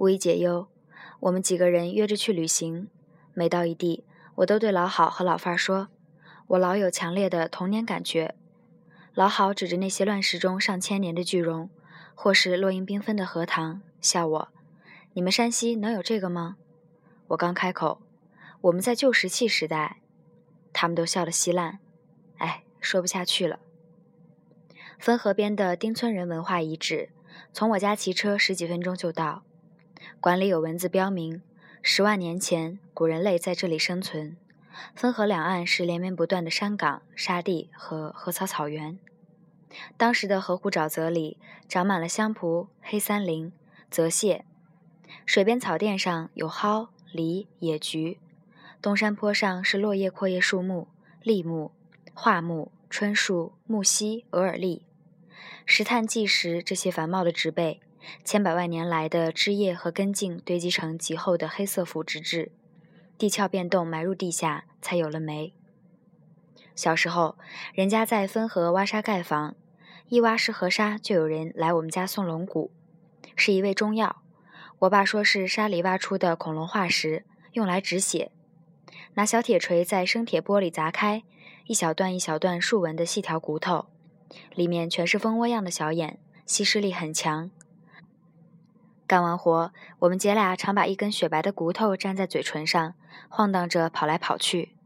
无以解忧，我们几个人约着去旅行。每到一地，我都对老好和老范说：“我老有强烈的童年感觉。”老好指着那些乱石中上千年的巨容，或是落英缤纷的荷塘，笑我：“你们山西能有这个吗？”我刚开口：“我们在旧石器时代。”他们都笑得稀烂。哎，说不下去了。汾河边的丁村人文化遗址，从我家骑车十几分钟就到。馆里有文字标明：十万年前，古人类在这里生存。汾河两岸是连绵不断的山岗、沙地和禾草草原。当时的河湖沼泽里长满了香蒲、黑森林、泽泻，水边草甸上有蒿、梨、野菊。东山坡上是落叶阔叶树木、栎木、桦木、椿树、木樨、鹅耳栎。石炭纪时，这些繁茂的植被，千百万年来的枝叶和根茎堆积成极厚的黑色腐殖质，地壳变动埋入地下，才有了煤。小时候，人家在汾河挖沙盖房，一挖是河沙，就有人来我们家送龙骨，是一味中药。我爸说是沙里挖出的恐龙化石，用来止血。拿小铁锤在生铁玻璃砸开，一小段一小段竖纹的细条骨头。里面全是蜂窝样的小眼，吸湿力很强。干完活，我们姐俩常把一根雪白的骨头粘在嘴唇上，晃荡着跑来跑去。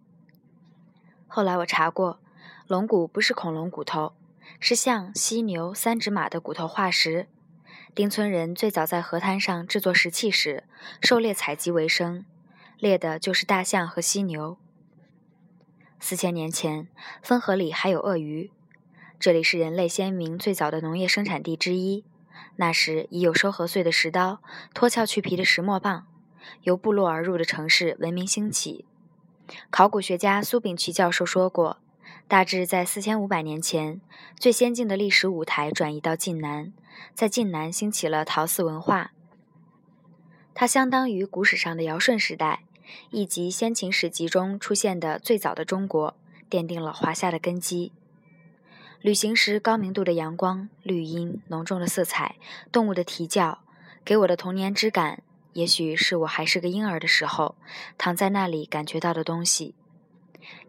后来我查过，龙骨不是恐龙骨头，是象、犀牛、三指马的骨头化石。丁村人最早在河滩上制作石器时，狩猎采集为生，猎的就是大象和犀牛。四千年前，汾河里还有鳄鱼。这里是人类先民最早的农业生产地之一。那时已有收禾穗的石刀、脱壳去皮的石磨棒。由部落而入的城市文明兴起。考古学家苏秉琦教授说过，大致在四千五百年前，最先进的历史舞台转移到晋南，在晋南兴起了陶寺文化。它相当于古史上的尧舜时代，以及先秦史籍中出现的最早的中国，奠定了华夏的根基。旅行时，高明度的阳光、绿荫、浓重的色彩、动物的啼叫，给我的童年之感，也许是我还是个婴儿的时候，躺在那里感觉到的东西，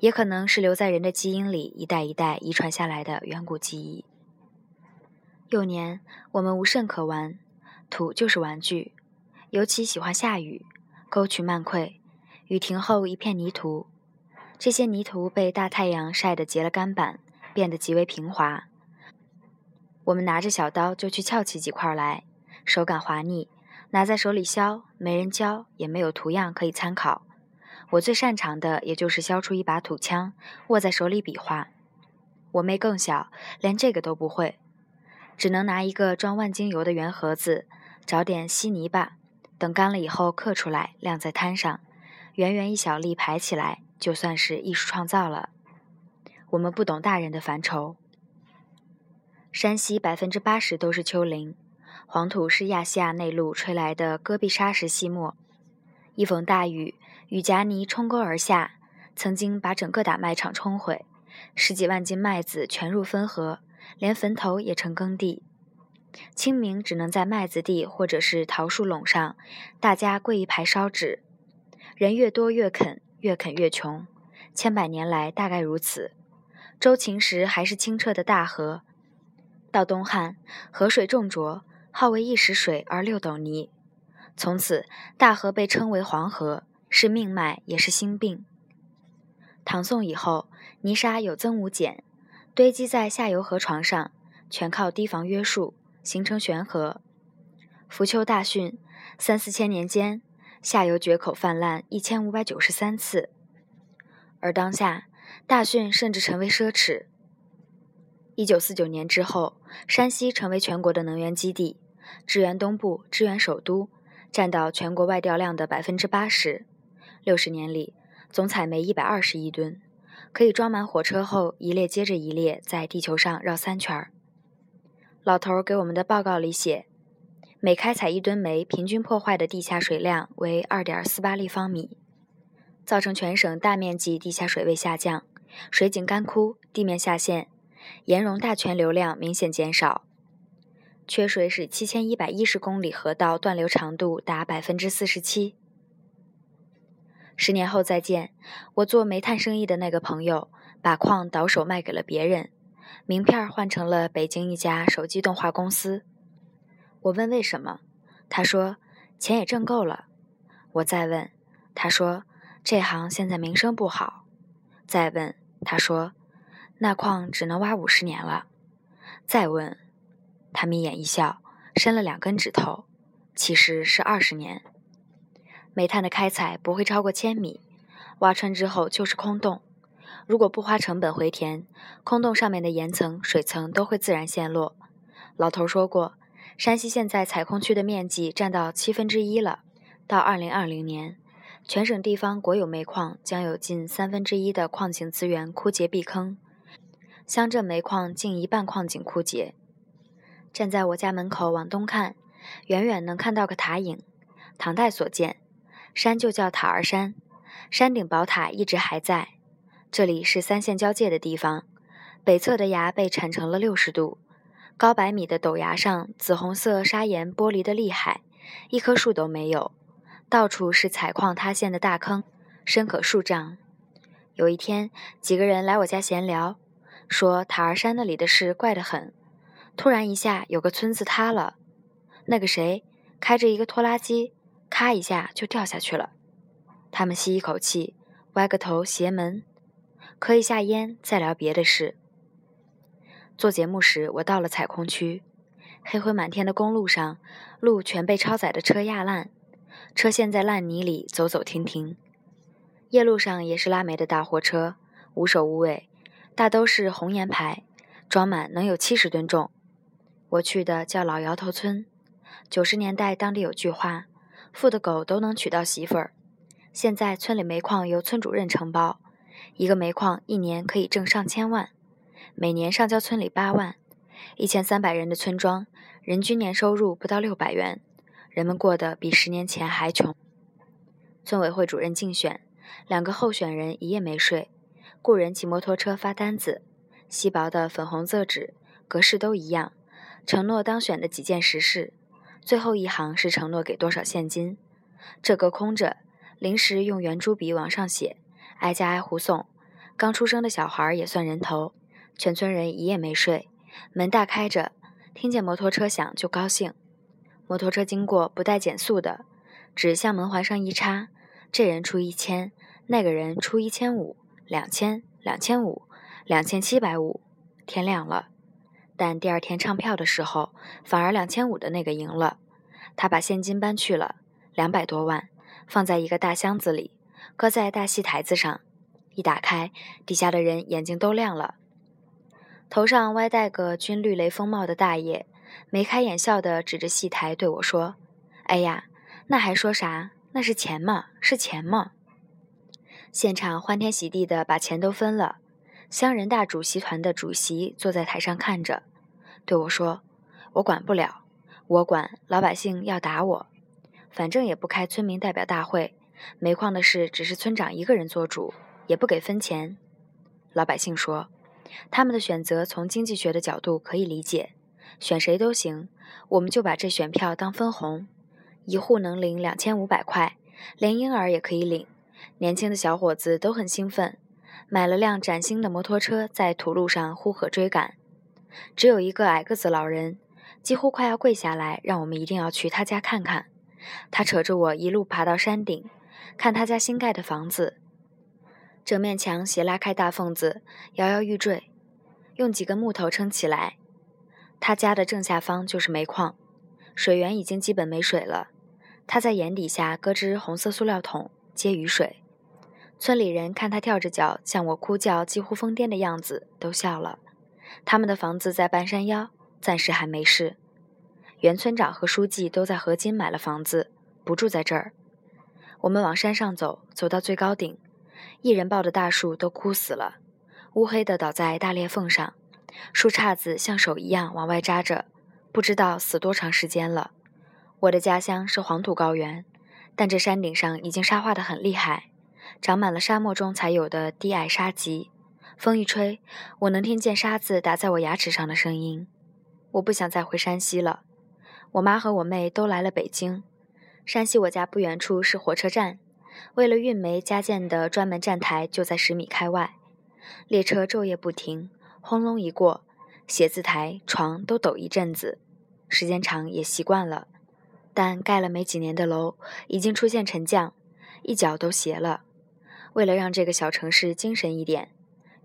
也可能是留在人的基因里一代一代遗传下来的远古记忆。幼年，我们无甚可玩，土就是玩具，尤其喜欢下雨，沟渠漫溃，雨停后一片泥土，这些泥土被大太阳晒得结了干板。变得极为平滑。我们拿着小刀就去撬起几块来，手感滑腻，拿在手里削，没人教，也没有图样可以参考。我最擅长的也就是削出一把土枪，握在手里比划。我妹更小，连这个都不会，只能拿一个装万金油的圆盒子，找点稀泥巴，等干了以后刻出来，晾在摊上，圆圆一小粒排起来，就算是艺术创造了。我们不懂大人的烦愁。山西百分之八十都是丘陵，黄土是亚细亚内陆吹来的戈壁沙石细末。一逢大雨，雨夹泥冲沟而下，曾经把整个打麦场冲毁，十几万斤麦子全入汾河，连坟头也成耕地。清明只能在麦子地或者是桃树垄上，大家跪一排烧纸，人越多越啃，越啃越穷。千百年来大概如此。周秦时还是清澈的大河，到东汉河水重浊，号为一石水而六斗泥。从此大河被称为黄河，是命脉也是心病。唐宋以后，泥沙有增无减，堆积在下游河床上，全靠堤防约束，形成悬河。浮丘大汛，三四千年间，下游决口泛滥一千五百九十三次，而当下。大汛甚至成为奢侈。一九四九年之后，山西成为全国的能源基地，支援东部，支援首都，占到全国外调量的百分之八十。六十年里，总采煤一百二十亿吨，可以装满火车后一列接着一列在地球上绕三圈儿。老头儿给我们的报告里写，每开采一吨煤，平均破坏的地下水量为二点四八立方米。造成全省大面积地下水位下降，水井干枯，地面下陷，盐溶大泉流量明显减少。缺水使七千一百一十公里河道断流长度达百分之四十七。十年后再见，我做煤炭生意的那个朋友把矿倒手卖给了别人，名片换成了北京一家手机动画公司。我问为什么，他说钱也挣够了。我再问，他说这行现在名声不好。再问，他说那矿只能挖五十年了。再问。他眯眼一笑，伸了两根指头，其实是二十年。煤炭的开采不会超过千米，挖穿之后就是空洞。如果不花成本回填，空洞上面的岩层、水层都会自然陷落。老头说过，山西现在采空区的面积占到七分之一了。到二零二零年，全省地方国有煤矿将有近三分之一的矿井资源枯竭闭坑，乡镇煤矿近一半矿井枯竭。站在我家门口往东看，远远能看到个塔影，唐代所建，山就叫塔儿山，山顶宝塔一直还在。这里是三县交界的地方，北侧的崖被铲成了六十度，高百米的陡崖上紫红色砂岩剥离的厉害，一棵树都没有，到处是采矿塌陷的大坑，深可数丈。有一天，几个人来我家闲聊，说塔儿山那里的事怪得很。突然一下，有个村子塌了，那个谁开着一个拖拉机，咔一下就掉下去了。他们吸一口气，歪个头斜门，磕一下烟，再聊别的事。做节目时，我到了采矿区，黑灰满天的公路上，路全被超载的车压烂，车陷在烂泥里，走走停停。夜路上也是拉煤的大货车，无首无尾，大都是红岩牌，装满能有七十吨重。我去的叫老摇头村，九十年代当地有句话：“富的狗都能娶到媳妇儿。”现在村里煤矿由村主任承包，一个煤矿一年可以挣上千万，每年上交村里八万。一千三百人的村庄，人均年收入不到六百元，人们过得比十年前还穷。村委会主任竞选，两个候选人一夜没睡，雇人骑摩托车发单子，稀薄的粉红色纸，格式都一样。承诺当选的几件实事，最后一行是承诺给多少现金，这个空着，临时用圆珠笔往上写，挨家挨户送，刚出生的小孩也算人头，全村人一夜没睡，门大开着，听见摩托车响就高兴，摩托车经过不带减速的，只向门环上一插，这人出一千，那个人出一千五，两千，两千五，两千七百五，天亮了。但第二天唱票的时候，反而两千五的那个赢了。他把现金搬去了，两百多万，放在一个大箱子里，搁在大戏台子上。一打开，底下的人眼睛都亮了。头上歪戴个军绿雷锋帽的大爷，眉开眼笑地指着戏台对我说：“哎呀，那还说啥？那是钱嘛，是钱嘛！”现场欢天喜地的把钱都分了。乡人大主席团的主席坐在台上看着，对我说：“我管不了，我管老百姓要打我，反正也不开村民代表大会。煤矿的事只是村长一个人做主，也不给分钱。”老百姓说：“他们的选择从经济学的角度可以理解，选谁都行，我们就把这选票当分红，一户能领两千五百块，连婴儿也可以领。年轻的小伙子都很兴奋。”买了辆崭新的摩托车，在土路上呼喝追赶。只有一个矮个子老人，几乎快要跪下来，让我们一定要去他家看看。他扯着我一路爬到山顶，看他家新盖的房子。整面墙斜拉开大缝子，摇摇欲坠，用几根木头撑起来。他家的正下方就是煤矿，水源已经基本没水了。他在眼底下搁只红色塑料桶接雨水。村里人看他跳着脚向我哭叫，几乎疯癫的样子，都笑了。他们的房子在半山腰，暂时还没事。原村长和书记都在河津买了房子，不住在这儿。我们往山上走，走到最高顶，一人抱的大树都枯死了，乌黑的倒在大裂缝上，树杈子像手一样往外扎着，不知道死多长时间了。我的家乡是黄土高原，但这山顶上已经沙化的很厉害。长满了沙漠中才有的低矮沙棘，风一吹，我能听见沙子打在我牙齿上的声音。我不想再回山西了。我妈和我妹都来了北京。山西我家不远处是火车站，为了运煤加建的专门站台就在十米开外。列车昼夜不停，轰隆一过，写字台、床都抖一阵子。时间长也习惯了，但盖了没几年的楼已经出现沉降，一角都斜了。为了让这个小城市精神一点，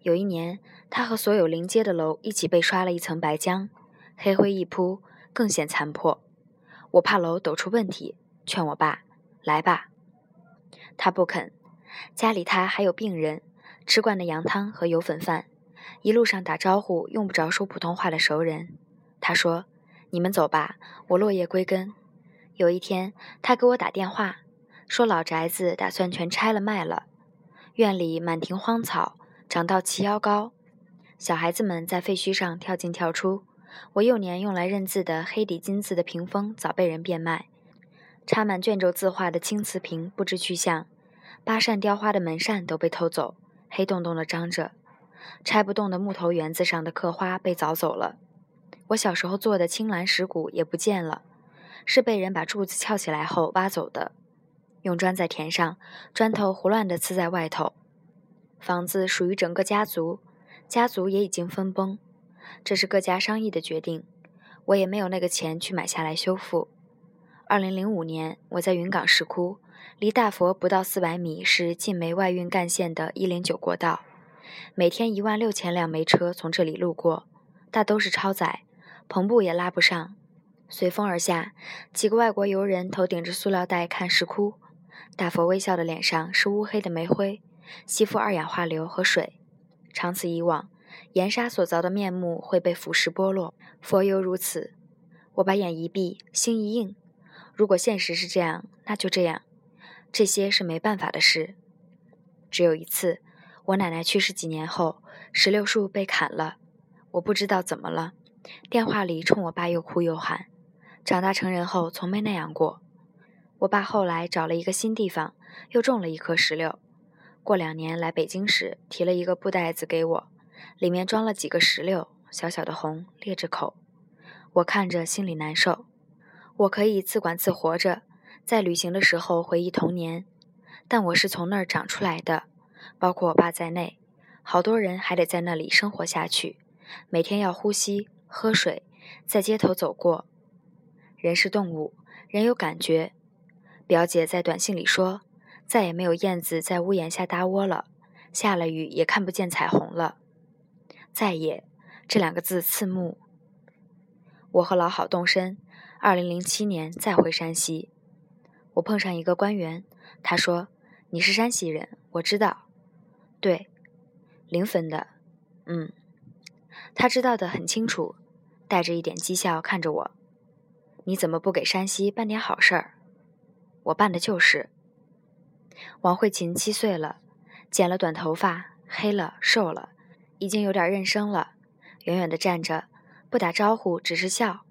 有一年他和所有临街的楼一起被刷了一层白浆，黑灰一铺，更显残破。我怕楼抖出问题，劝我爸来吧，他不肯。家里他还有病人。吃惯了羊汤和油粉饭，一路上打招呼用不着说普通话的熟人。他说：“你们走吧，我落叶归根。”有一天，他给我打电话，说老宅子打算全拆了卖了，院里满庭荒草，长到齐腰高，小孩子们在废墟上跳进跳出。我幼年用来认字的黑底金字的屏风早被人变卖，插满卷轴字画的青瓷瓶不知去向，八扇雕花的门扇都被偷走。黑洞洞的张着，拆不动的木头园子上的刻花被凿走了。我小时候做的青蓝石鼓也不见了，是被人把柱子撬起来后挖走的。用砖在填上，砖头胡乱地呲在外头。房子属于整个家族，家族也已经分崩，这是各家商议的决定，我也没有那个钱去买下来修复。二零零五年，我在云冈石窟。离大佛不到四百米是晋煤外运干线的一零九国道，每天一万六千辆煤车从这里路过，大都是超载，篷布也拉不上。随风而下，几个外国游人头顶着塑料袋看石窟。大佛微笑的脸上是乌黑的煤灰，吸附二氧化硫和水。长此以往，岩沙所凿的面目会被腐蚀剥落。佛犹如此。我把眼一闭，心一硬。如果现实是这样，那就这样。这些是没办法的事。只有一次，我奶奶去世几年后，石榴树被砍了，我不知道怎么了，电话里冲我爸又哭又喊。长大成人后，从没那样过。我爸后来找了一个新地方，又种了一棵石榴。过两年来北京时，提了一个布袋子给我，里面装了几个石榴，小小的红，裂着口。我看着心里难受。我可以自管自活着。在旅行的时候回忆童年，但我是从那儿长出来的，包括我爸在内，好多人还得在那里生活下去，每天要呼吸、喝水，在街头走过。人是动物，人有感觉。表姐在短信里说，再也没有燕子在屋檐下搭窝了，下了雨也看不见彩虹了。再也这两个字刺目。我和老好动身，二零零七年再回山西。我碰上一个官员，他说：“你是山西人，我知道。”对，零分的，嗯，他知道的很清楚，带着一点讥笑看着我：“你怎么不给山西办点好事儿？”我办的就是。王慧琴七岁了，剪了短头发，黑了，瘦了，已经有点认生了。远远的站着，不打招呼，只是笑，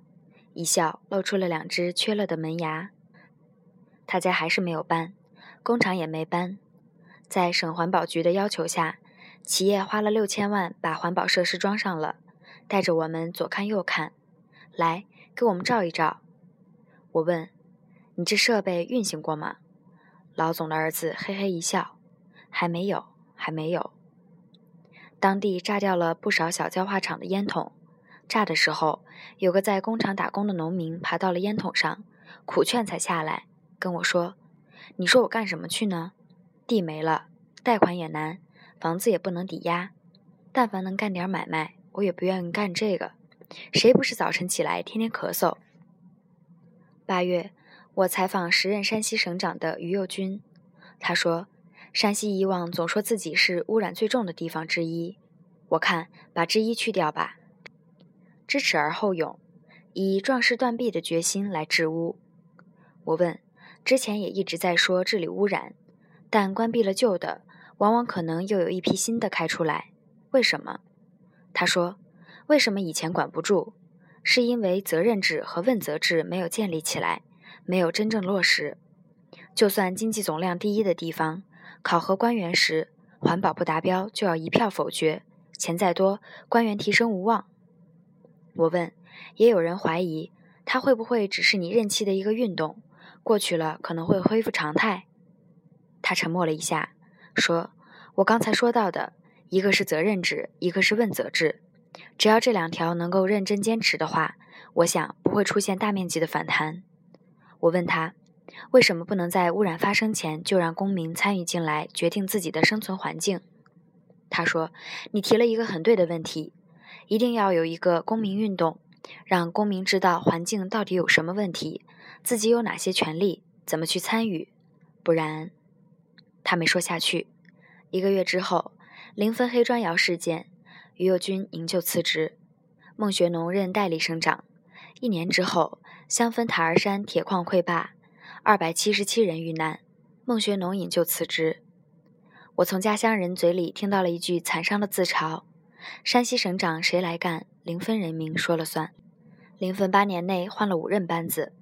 一笑露出了两只缺了的门牙。他家还是没有搬，工厂也没搬。在省环保局的要求下，企业花了六千万把环保设施装上了，带着我们左看右看，来给我们照一照。我问：“你这设备运行过吗？”老总的儿子嘿嘿一笑：“还没有，还没有。”当地炸掉了不少小焦化厂的烟筒，炸的时候，有个在工厂打工的农民爬到了烟筒上，苦劝才下来。跟我说：“你说我干什么去呢？地没了，贷款也难，房子也不能抵押。但凡能干点买卖，我也不愿意干这个。谁不是早晨起来天天咳嗽？”八月，我采访时任山西省长的于右军，他说：“山西以往总说自己是污染最重的地方之一，我看把之一去掉吧。知耻而后勇，以壮士断臂的决心来治污。”我问。之前也一直在说治理污染，但关闭了旧的，往往可能又有一批新的开出来。为什么？他说：“为什么以前管不住？是因为责任制和问责制没有建立起来，没有真正落实。就算经济总量第一的地方，考核官员时，环保不达标就要一票否决，钱再多，官员提升无望。”我问：“也有人怀疑，它会不会只是你任期的一个运动，过去了可能会恢复常态。他沉默了一下，说：“我刚才说到的，一个是责任制，一个是问责制。只要这两条能够认真坚持的话，我想不会出现大面积的反弹。”我问他。为什么不能在污染发生前就让公民参与进来，决定自己的生存环境？他说：“你提了一个很对的问题，一定要有一个公民运动，让公民知道环境到底有什么问题，自己有哪些权利，怎么去参与。不然……”他没说下去。一个月之后，临汾黑砖窑事件，于右军营救辞职，孟学农任代理省长。一年之后，香汾塔儿山铁矿溃坝。二百七十七人遇难，孟学农引咎辞职。我从家乡人嘴里听到了一句惨伤的自嘲：山西省长谁来干？临汾人民说了算。临汾八年内换了五任班子。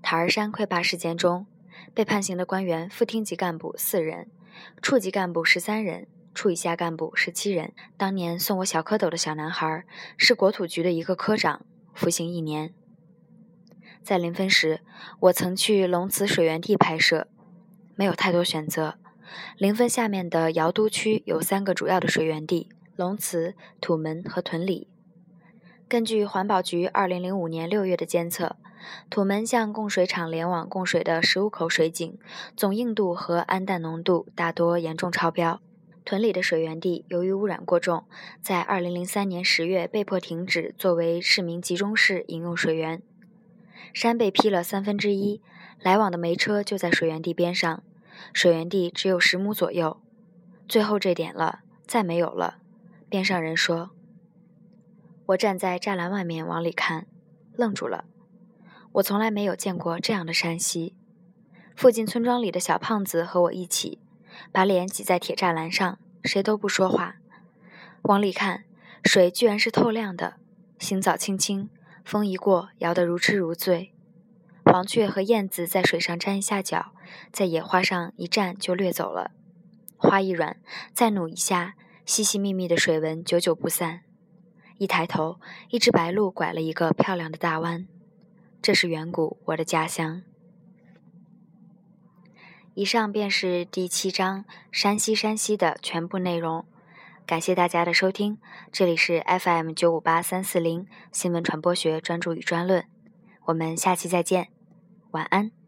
塔儿山溃坝事件中，被判刑的官员副厅级干部四人，处级干部十三人，处以下干部十七人。当年送我小蝌蚪的小男孩是国土局的一个科长，服刑一年。在临汾时，我曾去龙慈水源地拍摄，没有太多选择。临汾下面的尧都区有三个主要的水源地：龙慈、土门和屯里。根据环保局2005年6月的监测，土门向供水厂联网供水的15口水井总硬度和氨氮浓度大多严重超标。屯里的水源地由于污染过重，在2003年10月被迫停止作为市民集中式饮用水源。山被劈了三分之一，来往的煤车就在水源地边上，水源地只有十亩左右。最后这点了，再没有了。边上人说：“我站在栅栏外面往里看，愣住了。我从来没有见过这样的山溪。附近村庄里的小胖子和我一起，把脸挤在铁栅栏上，谁都不说话。往里看，水居然是透亮的，行早清清。”风一过，摇得如痴如醉。黄雀和燕子在水上沾一下脚，在野花上一站就掠走了。花一软，再努一下，细细密密的水纹久久不散。一抬头，一只白鹭拐了一个漂亮的大弯。这是远古我的家乡。以上便是第七章山西山西的全部内容。感谢大家的收听，这里是 FM 九五八三四零新闻传播学专注与专论，我们下期再见，晚安。